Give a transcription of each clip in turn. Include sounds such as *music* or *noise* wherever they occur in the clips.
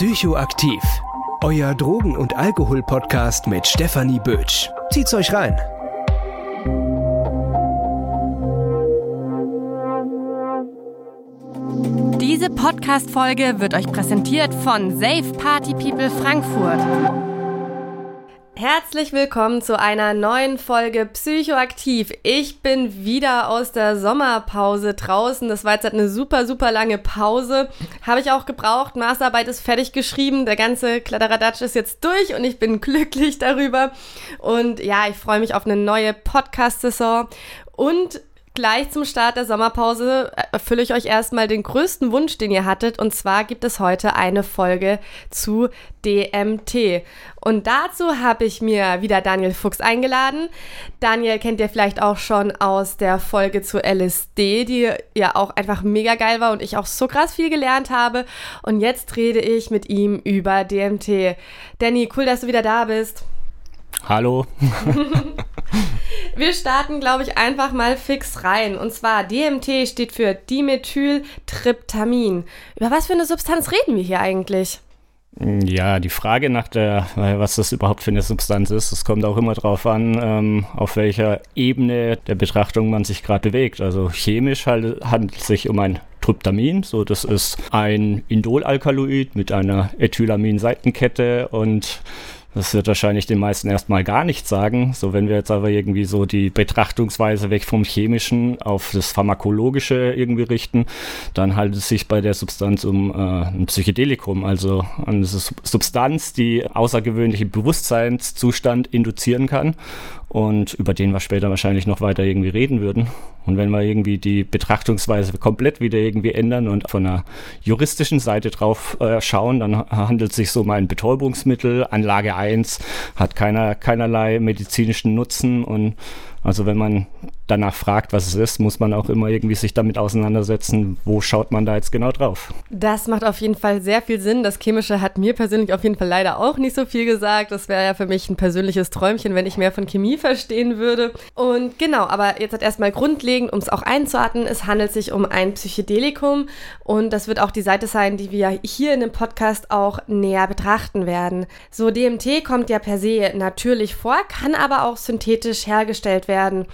Psychoaktiv. Euer Drogen- und Alkohol-Podcast mit Stefanie Bötsch. Zieht's euch rein. Diese Podcast-Folge wird euch präsentiert von Safe Party People Frankfurt. Herzlich willkommen zu einer neuen Folge Psychoaktiv. Ich bin wieder aus der Sommerpause draußen. Das war jetzt halt eine super, super lange Pause. Habe ich auch gebraucht. Masterarbeit ist fertig geschrieben. Der ganze Kladderadatsch ist jetzt durch und ich bin *laughs* glücklich darüber. Und ja, ich freue mich auf eine neue Podcast-Saison. Und Gleich zum Start der Sommerpause erfülle ich euch erstmal den größten Wunsch, den ihr hattet. Und zwar gibt es heute eine Folge zu DMT. Und dazu habe ich mir wieder Daniel Fuchs eingeladen. Daniel kennt ihr vielleicht auch schon aus der Folge zu LSD, die ja auch einfach mega geil war und ich auch so krass viel gelernt habe. Und jetzt rede ich mit ihm über DMT. Danny, cool, dass du wieder da bist. Hallo. *laughs* Wir starten, glaube ich, einfach mal fix rein. Und zwar DMT steht für Dimethyltryptamin. Über was für eine Substanz reden wir hier eigentlich? Ja, die Frage nach der, was das überhaupt für eine Substanz ist, das kommt auch immer darauf an, ähm, auf welcher Ebene der Betrachtung man sich gerade bewegt. Also chemisch handelt es sich um ein Tryptamin, so das ist ein Indolalkaloid mit einer Ethylamin-Seitenkette und das wird wahrscheinlich den meisten erstmal gar nichts sagen. So, wenn wir jetzt aber irgendwie so die Betrachtungsweise weg vom Chemischen auf das Pharmakologische irgendwie richten, dann handelt es sich bei der Substanz um äh, ein Psychedelikum, also eine Substanz, die außergewöhnliche Bewusstseinszustand induzieren kann und über den wir später wahrscheinlich noch weiter irgendwie reden würden. Und wenn wir irgendwie die Betrachtungsweise komplett wieder irgendwie ändern und von einer juristischen Seite drauf äh, schauen, dann handelt es sich so um ein Betäubungsmittel. Anlage 1 hat keiner, keinerlei medizinischen Nutzen und also wenn man danach fragt, was es ist, muss man auch immer irgendwie sich damit auseinandersetzen, wo schaut man da jetzt genau drauf. Das macht auf jeden Fall sehr viel Sinn. Das Chemische hat mir persönlich auf jeden Fall leider auch nicht so viel gesagt. Das wäre ja für mich ein persönliches Träumchen, wenn ich mehr von Chemie verstehen würde. Und genau, aber jetzt hat erstmal grundlegend, um es auch einzuordnen, es handelt sich um ein Psychedelikum und das wird auch die Seite sein, die wir hier in dem Podcast auch näher betrachten werden. So, DMT kommt ja per se natürlich vor, kann aber auch synthetisch hergestellt werden.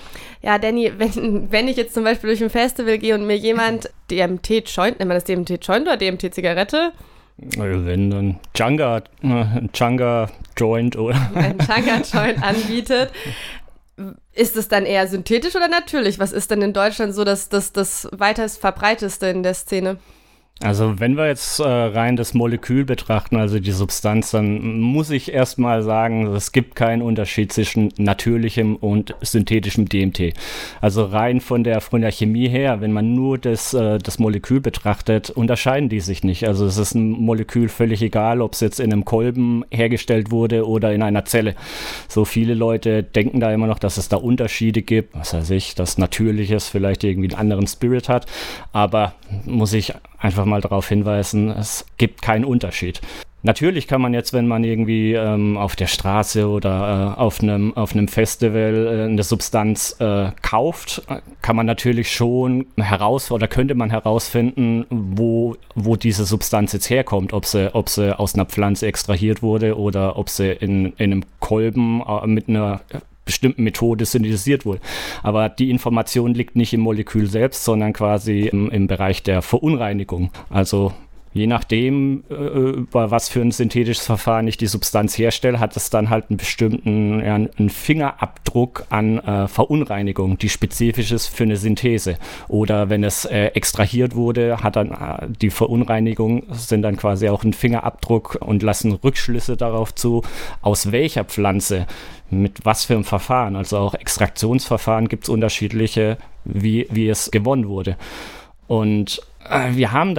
Ja, Danny, wenn, wenn ich jetzt zum Beispiel durch ein Festival gehe und mir jemand DMT-Joint, nennt man das DMT-Joint oder DMT-Zigarette? Wenn dann Changa, äh, Changa Joint oder ein Changa Joint anbietet, ist es dann eher synthetisch oder natürlich? Was ist denn in Deutschland so das, das, das weitest verbreiteste in der Szene? Also wenn wir jetzt äh, rein das Molekül betrachten, also die Substanz, dann muss ich erstmal sagen, es gibt keinen Unterschied zwischen natürlichem und synthetischem DMT. Also rein von der, von der Chemie her, wenn man nur das, äh, das Molekül betrachtet, unterscheiden die sich nicht. Also es ist ein Molekül völlig egal, ob es jetzt in einem Kolben hergestellt wurde oder in einer Zelle. So viele Leute denken da immer noch, dass es da Unterschiede gibt. Was weiß ich, dass Natürliches vielleicht irgendwie einen anderen Spirit hat. Aber muss ich einfach mal darauf hinweisen, es gibt keinen Unterschied. Natürlich kann man jetzt, wenn man irgendwie ähm, auf der Straße oder äh, auf einem auf Festival äh, eine Substanz äh, kauft, kann man natürlich schon heraus oder könnte man herausfinden, wo, wo diese Substanz jetzt herkommt, ob sie, ob sie aus einer Pflanze extrahiert wurde oder ob sie in, in einem Kolben äh, mit einer bestimmten Methode synthetisiert wurde. Aber die Information liegt nicht im Molekül selbst, sondern quasi im, im Bereich der Verunreinigung. Also je nachdem, äh, über was für ein synthetisches Verfahren ich die Substanz herstelle, hat es dann halt einen bestimmten ja, einen Fingerabdruck an äh, Verunreinigung, die spezifisch ist für eine Synthese. Oder wenn es äh, extrahiert wurde, hat dann äh, die Verunreinigung sind dann quasi auch ein Fingerabdruck und lassen Rückschlüsse darauf zu, aus welcher Pflanze mit was für einem Verfahren. Also auch Extraktionsverfahren gibt es unterschiedliche, wie, wie es gewonnen wurde. Und äh, wir haben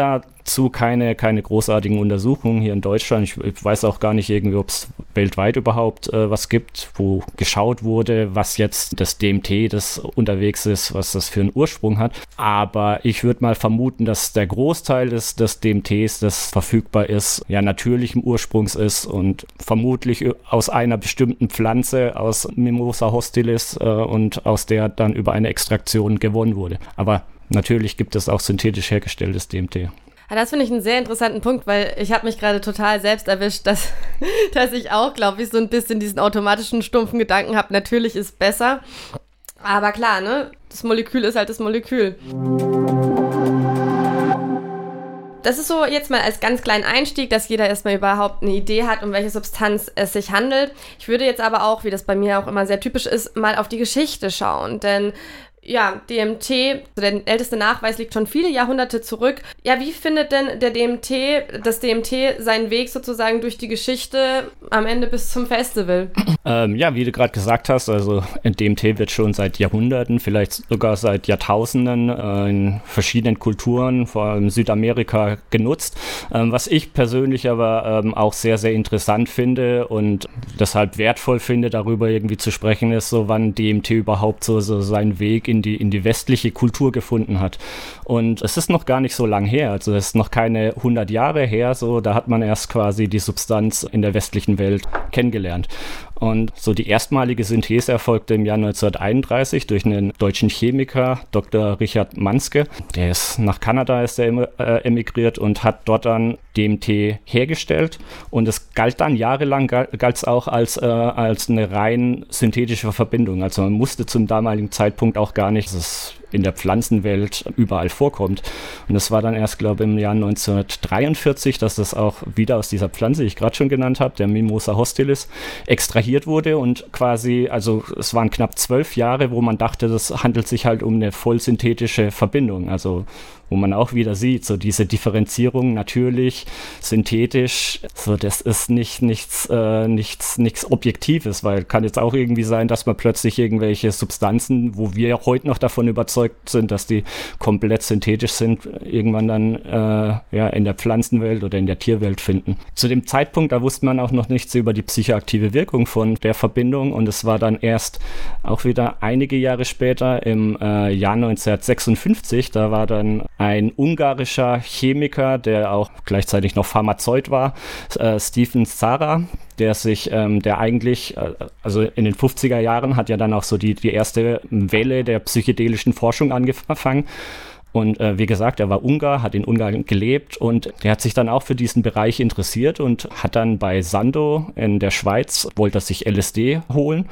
dazu keine, keine großartigen Untersuchungen hier in Deutschland. Ich, ich weiß auch gar nicht irgendwie, ob es weltweit überhaupt äh, was gibt, wo geschaut wurde, was jetzt das DMT, das unterwegs ist, was das für einen Ursprung hat. Aber ich würde mal vermuten, dass der Großteil des, des DMTs, das verfügbar ist, ja natürlichem Ursprungs ist und vermutlich aus einer bestimmten Pflanze, aus Mimosa hostilis äh, und aus der dann über eine Extraktion gewonnen wurde. Aber Natürlich gibt es auch synthetisch hergestelltes DMT. Ja, das finde ich einen sehr interessanten Punkt, weil ich habe mich gerade total selbst erwischt, dass, *laughs* dass ich auch, glaube ich, so ein bisschen diesen automatischen stumpfen Gedanken habe, natürlich ist besser. Aber klar, ne? Das Molekül ist halt das Molekül. Das ist so jetzt mal als ganz kleinen Einstieg, dass jeder erstmal überhaupt eine Idee hat, um welche Substanz es sich handelt. Ich würde jetzt aber auch, wie das bei mir auch immer sehr typisch ist, mal auf die Geschichte schauen. Denn ja, DMT, der älteste Nachweis liegt schon viele Jahrhunderte zurück. Ja, wie findet denn der DMT, das DMT seinen Weg sozusagen durch die Geschichte am Ende bis zum Festival? Ähm, ja, wie du gerade gesagt hast, also DMT wird schon seit Jahrhunderten, vielleicht sogar seit Jahrtausenden äh, in verschiedenen Kulturen, vor allem Südamerika, genutzt. Ähm, was ich persönlich aber ähm, auch sehr, sehr interessant finde und deshalb wertvoll finde, darüber irgendwie zu sprechen, ist so, wann DMT überhaupt so, so seinen Weg in die, in die westliche Kultur gefunden hat. Und es ist noch gar nicht so lang her, also es ist noch keine 100 Jahre her, so da hat man erst quasi die Substanz in der westlichen Welt kennengelernt. Und so die erstmalige Synthese erfolgte im Jahr 1931 durch einen deutschen Chemiker, Dr. Richard Manske. Der ist nach Kanada ist er äh, emigriert und hat dort dann DMT hergestellt. Und es galt dann jahrelang, galt es auch als, äh, als eine rein synthetische Verbindung. Also man musste zum damaligen Zeitpunkt auch gar nicht, das in der Pflanzenwelt überall vorkommt. Und das war dann erst, glaube ich, im Jahr 1943, dass das auch wieder aus dieser Pflanze, die ich gerade schon genannt habe, der Mimosa hostilis, extrahiert wurde und quasi, also es waren knapp zwölf Jahre, wo man dachte, das handelt sich halt um eine vollsynthetische Verbindung. Also wo man auch wieder sieht, so diese Differenzierung natürlich, synthetisch, so das ist nicht nichts, äh, nichts, nichts Objektives, weil kann jetzt auch irgendwie sein, dass man plötzlich irgendwelche Substanzen, wo wir heute noch davon überzeugt sind, dass die komplett synthetisch sind, irgendwann dann äh, ja in der Pflanzenwelt oder in der Tierwelt finden. Zu dem Zeitpunkt, da wusste man auch noch nichts über die psychoaktive Wirkung von der Verbindung und es war dann erst auch wieder einige Jahre später im äh, Jahr 1956, da war dann ein ungarischer Chemiker, der auch gleichzeitig noch Pharmazeut war, äh, Stephen Zara, der sich, ähm, der eigentlich, äh, also in den 50er Jahren hat ja dann auch so die, die erste Welle der psychedelischen Forschung angefangen. Und äh, wie gesagt, er war Ungar, hat in Ungarn gelebt und der hat sich dann auch für diesen Bereich interessiert und hat dann bei Sando in der Schweiz, wollte er sich LSD holen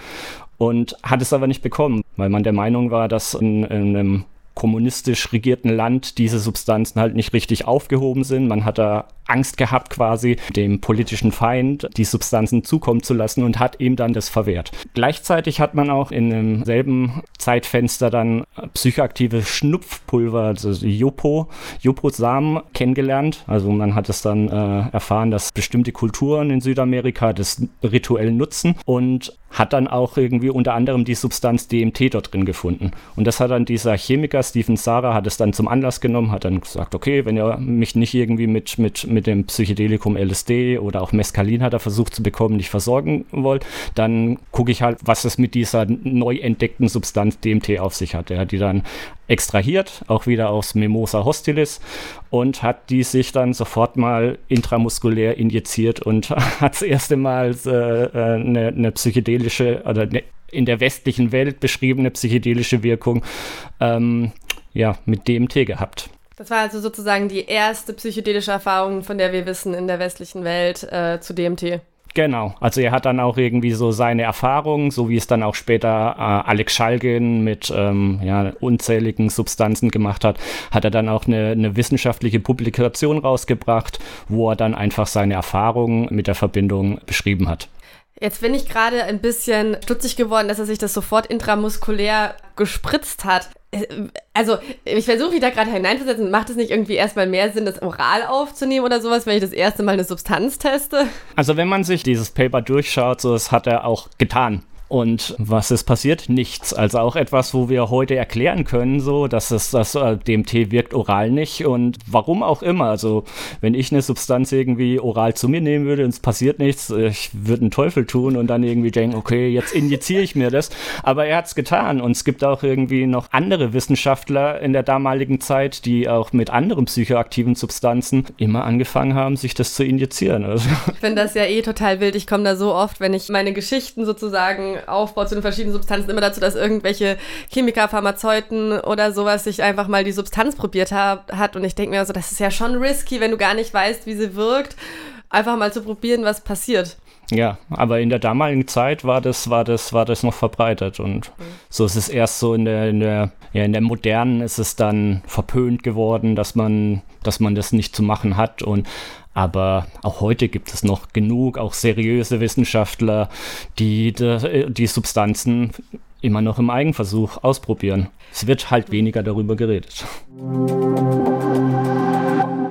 und hat es aber nicht bekommen, weil man der Meinung war, dass in, in einem kommunistisch regierten Land diese Substanzen halt nicht richtig aufgehoben sind. Man hat da Angst gehabt, quasi dem politischen Feind die Substanzen zukommen zu lassen und hat ihm dann das verwehrt. Gleichzeitig hat man auch in demselben Zeitfenster dann psychoaktive Schnupfpulver, also Jopo, Jopo-Samen kennengelernt. Also man hat es dann äh, erfahren, dass bestimmte Kulturen in Südamerika das rituell nutzen und hat dann auch irgendwie unter anderem die Substanz DMT dort drin gefunden. Und das hat dann dieser Chemiker Stephen Sara hat es dann zum Anlass genommen, hat dann gesagt, okay, wenn ihr mich nicht irgendwie mit, mit mit dem Psychedelikum LSD oder auch Mescalin hat er versucht zu bekommen, nicht versorgen wollt, dann gucke ich halt, was es mit dieser neu entdeckten Substanz DMT auf sich hat. Er hat die dann extrahiert, auch wieder aus Mimosa hostilis und hat die sich dann sofort mal intramuskulär injiziert und *laughs* hat das erste Mal äh, äh, eine, eine psychedelische oder eine in der westlichen Welt beschriebene psychedelische Wirkung ähm, ja, mit DMT gehabt. Das war also sozusagen die erste psychedelische Erfahrung, von der wir wissen in der westlichen Welt äh, zu DMT. Genau, also er hat dann auch irgendwie so seine Erfahrungen, so wie es dann auch später äh, Alex Schalgen mit ähm, ja, unzähligen Substanzen gemacht hat, hat er dann auch eine, eine wissenschaftliche Publikation rausgebracht, wo er dann einfach seine Erfahrungen mit der Verbindung beschrieben hat. Jetzt bin ich gerade ein bisschen stutzig geworden, dass er sich das sofort intramuskulär gespritzt hat. Äh, also, ich versuche mich da gerade hineinzusetzen. Macht es nicht irgendwie erstmal mehr Sinn, das oral aufzunehmen oder sowas, wenn ich das erste Mal eine Substanz teste? Also, wenn man sich dieses Paper durchschaut, so das hat er auch getan. Und was ist passiert? Nichts. Also auch etwas, wo wir heute erklären können, so, dass es das äh, DMT wirkt oral nicht und warum auch immer. Also wenn ich eine Substanz irgendwie oral zu mir nehmen würde und es passiert nichts, ich würde einen Teufel tun und dann irgendwie denken, okay, jetzt injiziere ich mir das. Aber er hat es getan und es gibt auch irgendwie noch andere Wissenschaftler in der damaligen Zeit, die auch mit anderen psychoaktiven Substanzen immer angefangen haben, sich das zu injizieren. Also. Ich finde das ja eh total wild. Ich komme da so oft, wenn ich meine Geschichten sozusagen Gedankenaufbau zu den verschiedenen Substanzen immer dazu, dass irgendwelche Chemiker, Pharmazeuten oder sowas sich einfach mal die Substanz probiert ha hat. Und ich denke mir so, das ist ja schon risky, wenn du gar nicht weißt, wie sie wirkt, einfach mal zu probieren, was passiert. Ja, aber in der damaligen Zeit war das, war das, war das noch verbreitet und so ist es erst so in der, in der, ja, in der modernen ist es dann verpönt geworden, dass man, dass man das nicht zu machen hat und aber auch heute gibt es noch genug, auch seriöse Wissenschaftler, die die, die Substanzen immer noch im Eigenversuch ausprobieren. Es wird halt weniger darüber geredet.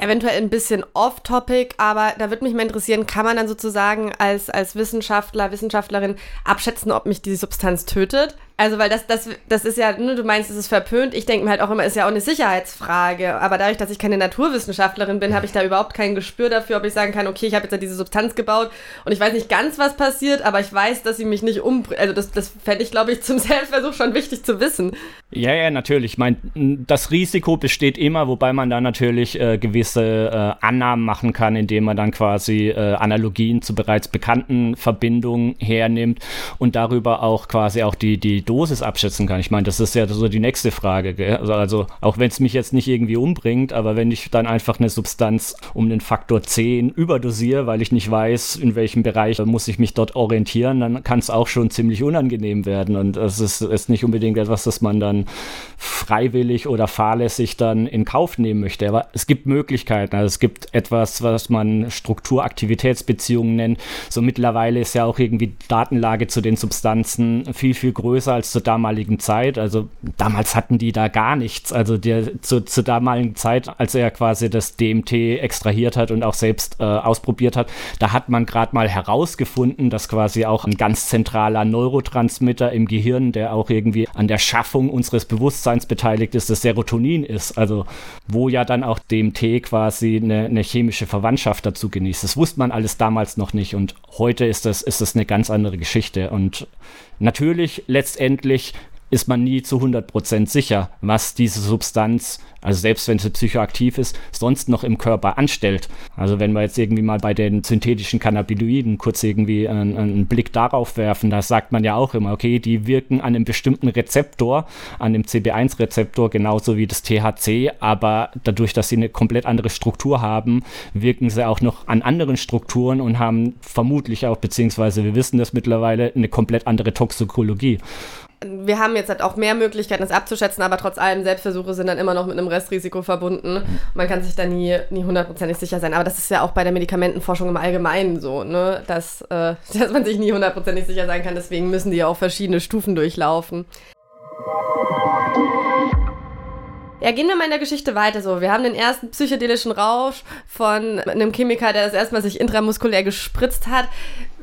eventuell ein bisschen off-topic, aber da würde mich mal interessieren, kann man dann sozusagen als, als Wissenschaftler, Wissenschaftlerin abschätzen, ob mich die Substanz tötet? Also, weil das, das, das ist ja, ne, du meinst, es ist verpönt. Ich denke mir halt auch immer, ist ja auch eine Sicherheitsfrage. Aber dadurch, dass ich keine Naturwissenschaftlerin bin, habe ich da überhaupt kein Gespür dafür, ob ich sagen kann, okay, ich habe jetzt ja diese Substanz gebaut und ich weiß nicht ganz, was passiert, aber ich weiß, dass sie mich nicht umbringt. Also, das, das fände ich, glaube ich, zum *laughs* Selbstversuch schon wichtig zu wissen. Ja, ja, natürlich. Ich meine, das Risiko besteht immer, wobei man da natürlich äh, gewisse äh, Annahmen machen kann, indem man dann quasi äh, Analogien zu bereits bekannten Verbindungen hernimmt und darüber auch quasi auch die, die Dosis abschätzen kann. Ich meine, das ist ja so die nächste Frage. Also, also, auch wenn es mich jetzt nicht irgendwie umbringt, aber wenn ich dann einfach eine Substanz um den Faktor 10 überdosiere, weil ich nicht weiß, in welchem Bereich muss ich mich dort orientieren, dann kann es auch schon ziemlich unangenehm werden. Und es ist, ist nicht unbedingt etwas, das man dann freiwillig oder fahrlässig dann in Kauf nehmen möchte. Aber es gibt Möglichkeiten. Also es gibt etwas, was man Strukturaktivitätsbeziehungen nennt. So mittlerweile ist ja auch irgendwie Datenlage zu den Substanzen viel, viel größer als zur damaligen Zeit. Also damals hatten die da gar nichts. Also der, zu, zur damaligen Zeit, als er quasi das DMT extrahiert hat und auch selbst äh, ausprobiert hat, da hat man gerade mal herausgefunden, dass quasi auch ein ganz zentraler Neurotransmitter im Gehirn, der auch irgendwie an der Schaffung unseres Bewusstseins beteiligt ist, das Serotonin ist. Also wo ja dann auch DMT quasi eine, eine chemische Verwandtschaft dazu genießt. Das wusste man alles damals noch nicht und heute ist das, ist das eine ganz andere Geschichte. Und natürlich letztendlich ist man nie zu 100% sicher, was diese Substanz also selbst wenn sie psychoaktiv ist, sonst noch im Körper anstellt. Also wenn wir jetzt irgendwie mal bei den synthetischen Cannabinoiden kurz irgendwie einen, einen, Blick darauf werfen, da sagt man ja auch immer, okay, die wirken an einem bestimmten Rezeptor, an dem CB1-Rezeptor, genauso wie das THC, aber dadurch, dass sie eine komplett andere Struktur haben, wirken sie auch noch an anderen Strukturen und haben vermutlich auch, beziehungsweise wir wissen das mittlerweile, eine komplett andere Toxikologie wir haben jetzt halt auch mehr Möglichkeiten, das abzuschätzen, aber trotz allem Selbstversuche sind dann immer noch mit einem Restrisiko verbunden. Man kann sich da nie, nie hundertprozentig sicher sein. Aber das ist ja auch bei der Medikamentenforschung im Allgemeinen so, ne? dass, äh, *laughs* dass man sich nie hundertprozentig sicher sein kann. Deswegen müssen die ja auch verschiedene Stufen durchlaufen. Ja, gehen wir mal in der Geschichte weiter so. Wir haben den ersten psychedelischen Rausch von einem Chemiker, der das erstmal sich intramuskulär gespritzt hat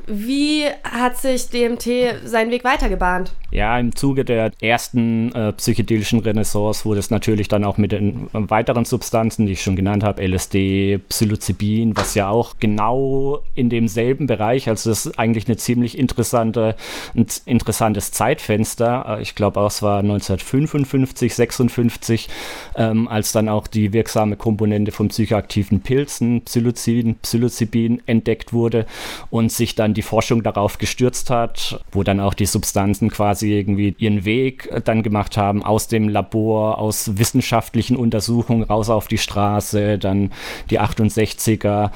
Wie hat sich DMT seinen Weg weitergebahnt? Ja, im Zuge der ersten äh, psychedelischen Renaissance wurde es natürlich dann auch mit den äh, weiteren Substanzen, die ich schon genannt habe, LSD, Psilocybin, was ja auch genau in demselben Bereich, also das ist eigentlich eine ziemlich interessante, ein interessantes Zeitfenster. Äh, ich glaube auch, es war 1955, 56, ähm, als dann auch die wirksame Komponente von psychoaktiven Pilzen, Psilocybin, Psilocybin entdeckt wurde und sich dann die Forschung darauf gestürzt hat, wo dann auch die Substanzen quasi irgendwie ihren Weg äh, dann gemacht haben aus dem Labor, aus wissenschaftlichen Untersuchungen raus auf die Straße, dann die 68er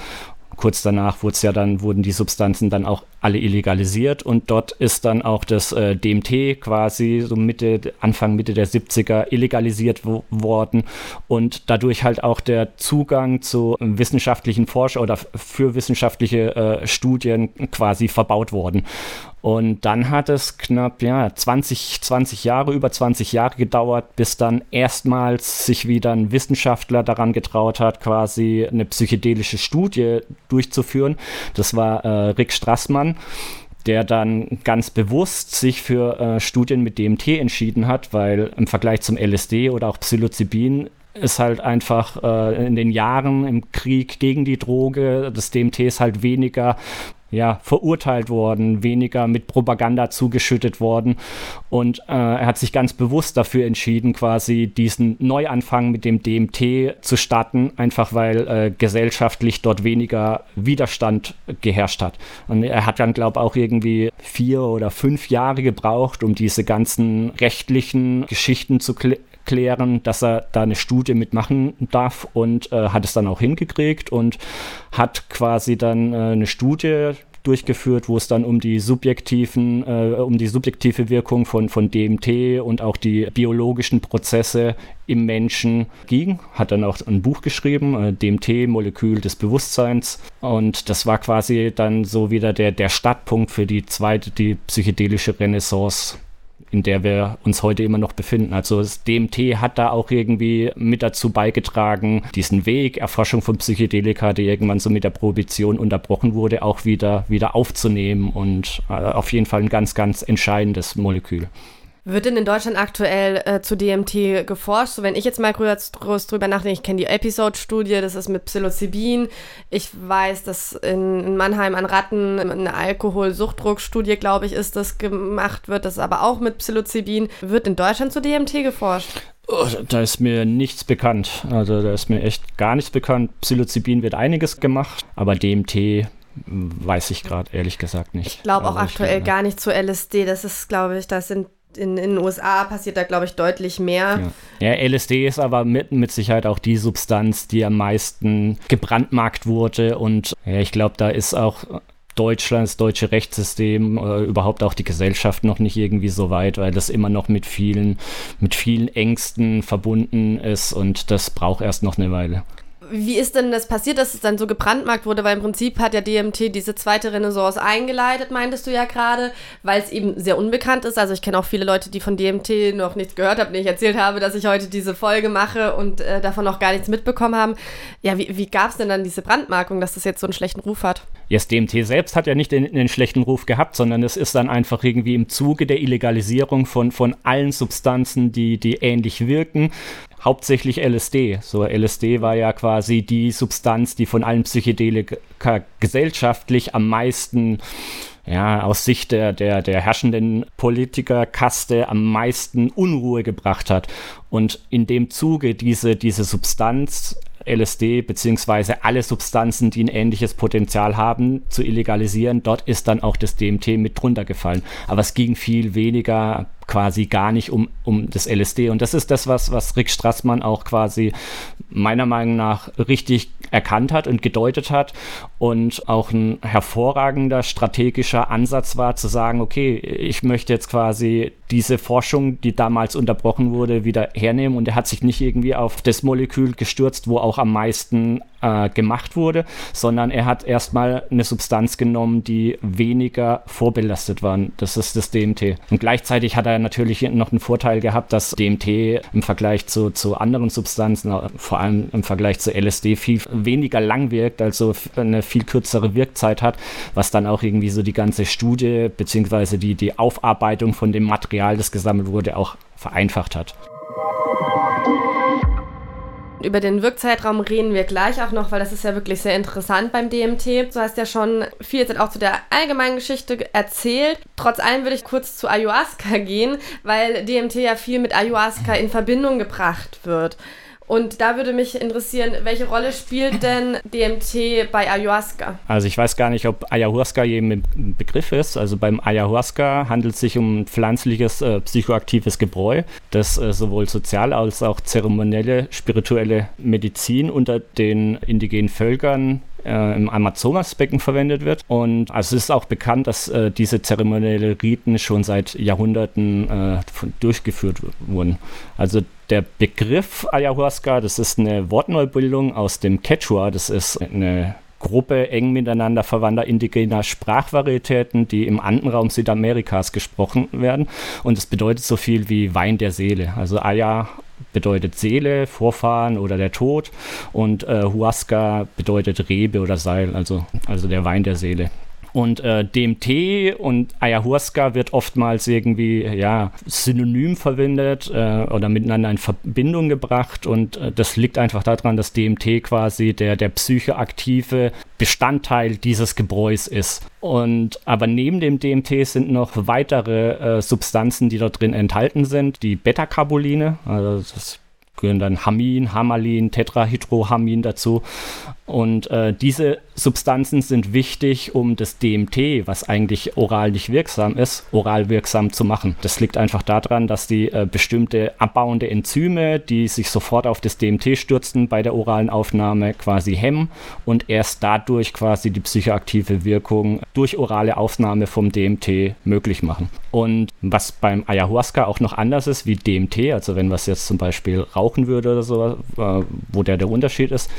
kurz danach ja dann, wurden die Substanzen dann auch alle illegalisiert und dort ist dann auch das äh, DMT quasi so Mitte, Anfang, Mitte der 70er illegalisiert worden und dadurch halt auch der Zugang zu wissenschaftlichen Forschung oder für wissenschaftliche äh, Studien quasi verbaut worden. Und dann hat es knapp ja, 20, 20 Jahre, über 20 Jahre gedauert, bis dann erstmals sich wieder ein Wissenschaftler daran getraut hat, quasi eine psychedelische Studie durchzuführen. Das war äh, Rick Strassmann der dann ganz bewusst sich für äh, Studien mit DMT entschieden hat, weil im Vergleich zum LSD oder auch Psilocybin ist halt einfach äh, in den Jahren im Krieg gegen die Droge des DMTs halt weniger ja, verurteilt worden, weniger mit Propaganda zugeschüttet worden. Und äh, er hat sich ganz bewusst dafür entschieden, quasi diesen Neuanfang mit dem DMT zu starten, einfach weil äh, gesellschaftlich dort weniger Widerstand geherrscht hat. Und er hat dann, glaube ich, auch irgendwie vier oder fünf Jahre gebraucht, um diese ganzen rechtlichen Geschichten zu klären klären, dass er da eine Studie mitmachen darf und äh, hat es dann auch hingekriegt und hat quasi dann äh, eine Studie durchgeführt, wo es dann um die subjektiven, äh, um die subjektive Wirkung von, von DMT und auch die biologischen Prozesse im Menschen ging. Hat dann auch ein Buch geschrieben, äh, DMT, Molekül des Bewusstseins. Und das war quasi dann so wieder der, der Startpunkt für die zweite, die psychedelische Renaissance in der wir uns heute immer noch befinden. Also das DMT hat da auch irgendwie mit dazu beigetragen, diesen Weg, Erforschung von Psychedelika, die irgendwann so mit der Prohibition unterbrochen wurde, auch wieder, wieder aufzunehmen und äh, auf jeden Fall ein ganz, ganz entscheidendes Molekül. Wird denn in Deutschland aktuell äh, zu DMT geforscht? So, wenn ich jetzt mal groß drüber nachdenke, ich kenne die Episode-Studie, das ist mit Psilocybin. Ich weiß, dass in, Mannheim an Ratten eine Alkoholsuchtdruckstudie, glaube ich, ist, das gemacht wird. Das ist aber auch mit Psilocybin. Wird in Deutschland zu DMT geforscht? Oh, da ist mir nichts bekannt. Also da ist mir echt gar nichts bekannt. Psilocybin wird einiges gemacht, aber DMT weiß ich gerade ehrlich gesagt nicht. Ich glaube auch also aktuell gar nicht zu LSD. Das ist, glaube ich, das sind in, in den USA passiert da, glaube ich, deutlich mehr. Ja. ja. LSD ist aber mit, mit Sicherheit auch die Substanz, die am meisten gebrandmarkt wurde. Und ja, ich glaube, da ist auch Deutschland, das deutsche Rechtssystem, äh, überhaupt auch die Gesellschaft noch nicht irgendwie so weit, weil das immer noch mit vielen, mit vielen Ängsten verbunden ist und das braucht erst noch eine Weile wie ist denn das passiert, dass es dann so gebrandmarkt wurde? Weil im Prinzip hat ja DMT diese zweite Renaissance eingeleitet, meintest du ja gerade, weil es eben sehr unbekannt ist. Also ich kenne auch viele Leute, die von DMT noch nichts gehört haben, denen ich erzählt habe, dass ich heute diese Folge mache und äh, davon noch gar nichts mitbekommen haben. Ja, wie, wie gab es denn dann diese Brandmarkung, dass das jetzt so einen schlechten Ruf hat? Ja, das DMT selbst hat ja nicht den, den schlechten Ruf gehabt, sondern es ist dann einfach irgendwie im Zuge der Illegalisierung von, von allen Substanzen, die, die ähnlich wirken, hauptsächlich LSD. So LSD war ja quasi die Substanz, die von allen Psychedelika gesellschaftlich am meisten ja, aus Sicht der, der, der herrschenden Politikerkaste am meisten Unruhe gebracht hat. Und in dem Zuge diese, diese Substanz LSD beziehungsweise alle Substanzen, die ein ähnliches Potenzial haben, zu illegalisieren. Dort ist dann auch das DMT mit drunter gefallen. Aber es ging viel weniger quasi gar nicht um, um das LSD. Und das ist das, was, was Rick Strassmann auch quasi meiner Meinung nach richtig erkannt hat und gedeutet hat und auch ein hervorragender strategischer Ansatz war zu sagen, okay, ich möchte jetzt quasi diese Forschung, die damals unterbrochen wurde, wieder hernehmen und er hat sich nicht irgendwie auf das Molekül gestürzt, wo auch am meisten äh, gemacht wurde, sondern er hat erstmal eine Substanz genommen, die weniger vorbelastet war. Das ist das DMT. Und gleichzeitig hat er natürlich noch einen Vorteil gehabt, dass DMT im Vergleich zu, zu anderen Substanzen, vor allem im Vergleich zu LSD, viel weniger lang wirkt, also eine viel kürzere Wirkzeit hat, was dann auch irgendwie so die ganze Studie beziehungsweise die, die Aufarbeitung von dem Material, das gesammelt wurde, auch vereinfacht hat. Über den Wirkzeitraum reden wir gleich auch noch, weil das ist ja wirklich sehr interessant beim DMT. Du hast ja schon viel jetzt auch zu der allgemeinen Geschichte erzählt. Trotz allem würde ich kurz zu Ayahuasca gehen, weil DMT ja viel mit Ayahuasca in Verbindung gebracht wird. Und da würde mich interessieren, welche Rolle spielt denn DMT bei Ayahuasca? Also ich weiß gar nicht, ob Ayahuasca jedem ein Begriff ist. Also beim Ayahuasca handelt es sich um pflanzliches äh, psychoaktives Gebräu, das äh, sowohl sozial als auch zeremonielle, spirituelle Medizin unter den indigenen Völkern äh, im Amazonasbecken verwendet wird. Und also es ist auch bekannt, dass äh, diese zeremonielle Riten schon seit Jahrhunderten äh, durchgeführt wurden. Also der Begriff Ayahuasca, das ist eine Wortneubildung aus dem Quechua, das ist eine Gruppe eng miteinander verwandter indigener Sprachvarietäten, die im Andenraum Südamerikas gesprochen werden. Und es bedeutet so viel wie Wein der Seele. Also Aya bedeutet Seele, Vorfahren oder der Tod und äh, Huasca bedeutet Rebe oder Seil, also, also der Wein der Seele. Und äh, DMT und Ayahuasca wird oftmals irgendwie ja, synonym verwendet äh, oder miteinander in Verbindung gebracht. Und äh, das liegt einfach daran, dass DMT quasi der, der psychoaktive Bestandteil dieses Gebräus ist. Und aber neben dem DMT sind noch weitere äh, Substanzen, die dort drin enthalten sind. Die Beta-Carboline, also das gehören dann Hamin, Hamalin, Tetrahydrohamin dazu. Und äh, diese Substanzen sind wichtig, um das DMT, was eigentlich oral nicht wirksam ist, oral wirksam zu machen. Das liegt einfach daran, dass die äh, bestimmte abbauende Enzyme, die sich sofort auf das DMT stürzen, bei der oralen Aufnahme quasi hemmen und erst dadurch quasi die psychoaktive Wirkung durch orale Aufnahme vom DMT möglich machen. Und was beim Ayahuasca auch noch anders ist wie DMT, also wenn es jetzt zum Beispiel rauchen würde oder so, äh, wo der der Unterschied ist,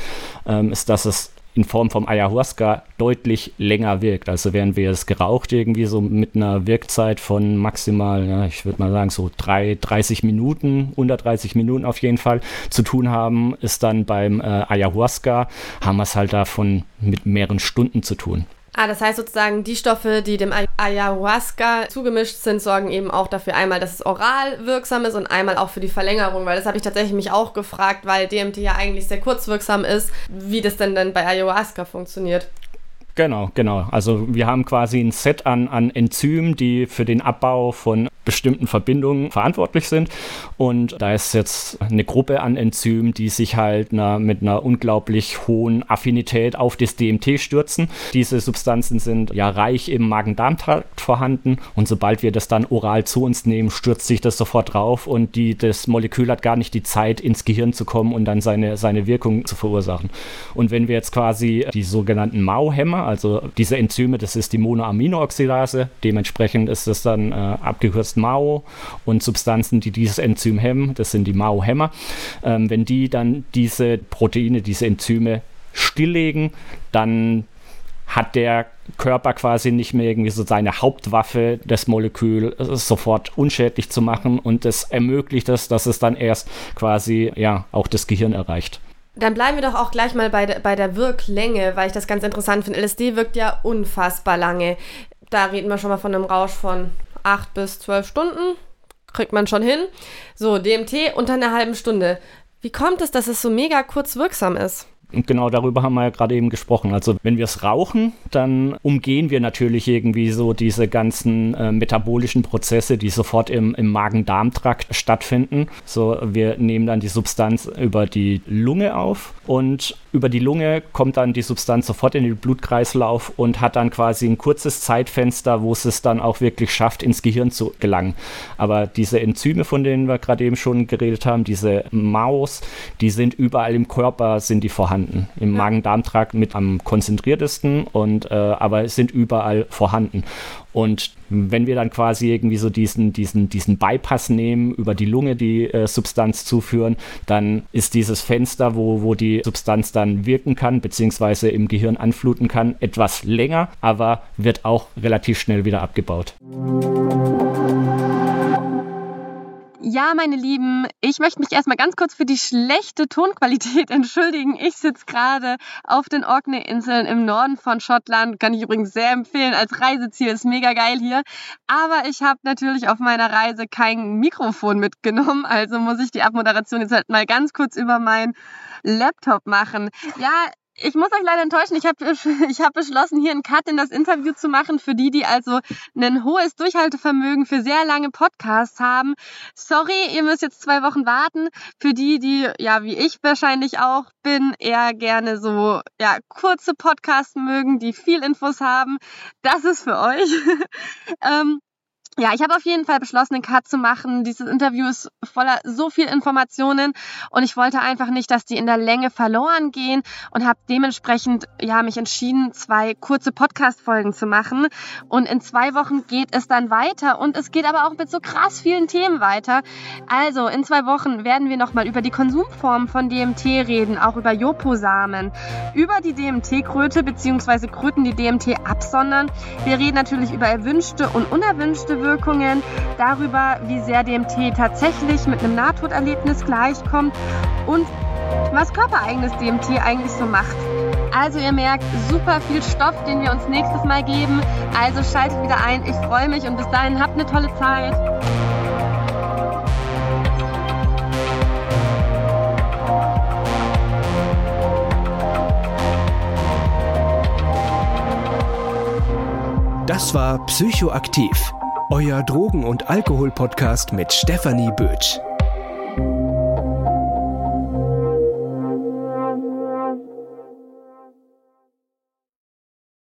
ähm, ist, dass es in Form vom Ayahuasca deutlich länger wirkt. Also während wir es geraucht irgendwie so mit einer Wirkzeit von maximal, ja, ich würde mal sagen so drei, 30 Minuten, unter 30 Minuten auf jeden Fall zu tun haben, ist dann beim äh, Ayahuasca, haben wir es halt davon mit mehreren Stunden zu tun. Ah, das heißt sozusagen, die Stoffe, die dem Ayahuasca zugemischt sind, sorgen eben auch dafür einmal, dass es oral wirksam ist und einmal auch für die Verlängerung, weil das habe ich tatsächlich mich auch gefragt, weil DMT ja eigentlich sehr kurzwirksam ist, wie das denn dann bei Ayahuasca funktioniert. Genau, genau. Also wir haben quasi ein Set an, an Enzymen, die für den Abbau von bestimmten Verbindungen verantwortlich sind. Und da ist jetzt eine Gruppe an Enzymen, die sich halt na, mit einer unglaublich hohen Affinität auf das DMT stürzen. Diese Substanzen sind ja reich im Magen-Darm-Trakt vorhanden und sobald wir das dann oral zu uns nehmen, stürzt sich das sofort drauf und die, das Molekül hat gar nicht die Zeit, ins Gehirn zu kommen und dann seine, seine Wirkung zu verursachen. Und wenn wir jetzt quasi die sogenannten Also diese Enzyme, das ist die Monoaminooxidase. Dementsprechend ist es dann äh, abgekürzt MAO und Substanzen, die dieses Enzym hemmen, das sind die MAO-Hämmer. Ähm, wenn die dann diese Proteine, diese Enzyme stilllegen, dann hat der Körper quasi nicht mehr irgendwie so seine Hauptwaffe, das Molekül äh, sofort unschädlich zu machen und es ermöglicht es, dass es dann erst quasi ja auch das Gehirn erreicht. Dann bleiben wir doch auch gleich mal bei, de, bei der Wirklänge, weil ich das ganz interessant finde. LSD wirkt ja unfassbar lange. Da reden wir schon mal von einem Rausch von 8 bis 12 Stunden. Kriegt man schon hin. So, DMT unter einer halben Stunde. Wie kommt es, dass es so mega kurz wirksam ist? Und genau darüber haben wir ja gerade eben gesprochen. Also wenn wir es rauchen, dann umgehen wir natürlich irgendwie so diese ganzen äh, metabolischen Prozesse, die sofort im, im Magen-Darm-Trakt stattfinden. So, wir nehmen dann die Substanz über die Lunge auf und über die Lunge kommt dann die Substanz sofort in den Blutkreislauf und hat dann quasi ein kurzes Zeitfenster, wo es es dann auch wirklich schafft, ins Gehirn zu gelangen. Aber diese Enzyme, von denen wir gerade eben schon geredet haben, diese Maus, die sind überall im Körper, sind die vorhanden. Im. Magen-Darm-Trakt mit am konzentriertesten und äh, aber sind überall vorhanden. Und wenn wir dann quasi irgendwie so diesen, diesen, diesen Bypass nehmen, über die Lunge die äh, Substanz zuführen, dann ist dieses Fenster, wo, wo die Substanz dann wirken kann, beziehungsweise im Gehirn anfluten kann, etwas länger, aber wird auch relativ schnell wieder abgebaut. Ja, meine Lieben, ich möchte mich erstmal ganz kurz für die schlechte Tonqualität *laughs* entschuldigen. Ich sitze gerade auf den Orkney-Inseln im Norden von Schottland. Kann ich übrigens sehr empfehlen als Reiseziel. Ist mega geil hier. Aber ich habe natürlich auf meiner Reise kein Mikrofon mitgenommen. Also muss ich die Abmoderation jetzt halt mal ganz kurz über meinen Laptop machen. Ja, ich muss euch leider enttäuschen. Ich habe *laughs* ich hab beschlossen, hier einen Cut in das Interview zu machen für die, die also ein hohes Durchhaltevermögen für sehr lange Podcasts haben. Sorry, ihr müsst jetzt zwei Wochen warten. Für die, die, ja, wie ich wahrscheinlich auch bin, eher gerne so, ja, kurze Podcasts mögen, die viel Infos haben. Das ist für euch. *laughs* ähm, ja, ich habe auf jeden Fall beschlossen, einen Cut zu machen. Dieses Interview ist voller so viel Informationen und ich wollte einfach nicht, dass die in der Länge verloren gehen und habe dementsprechend ja mich entschieden, zwei kurze Podcast-Folgen zu machen. Und in zwei Wochen geht es dann weiter und es geht aber auch mit so krass vielen Themen weiter. Also in zwei Wochen werden wir nochmal über die Konsumform von DMT reden, auch über Joposamen, über die DMT-Kröte bzw. Kröten, die DMT absondern. Wir reden natürlich über erwünschte und unerwünschte Nebenwirkungen, darüber, wie sehr DMT tatsächlich mit einem Nahtoderlebnis gleichkommt und was körpereigenes DMT eigentlich so macht. Also ihr merkt, super viel Stoff, den wir uns nächstes Mal geben. Also schaltet wieder ein. Ich freue mich und bis dahin habt eine tolle Zeit. Das war Psychoaktiv euer Drogen- und Alkohol-Podcast mit Stefanie Bötsch.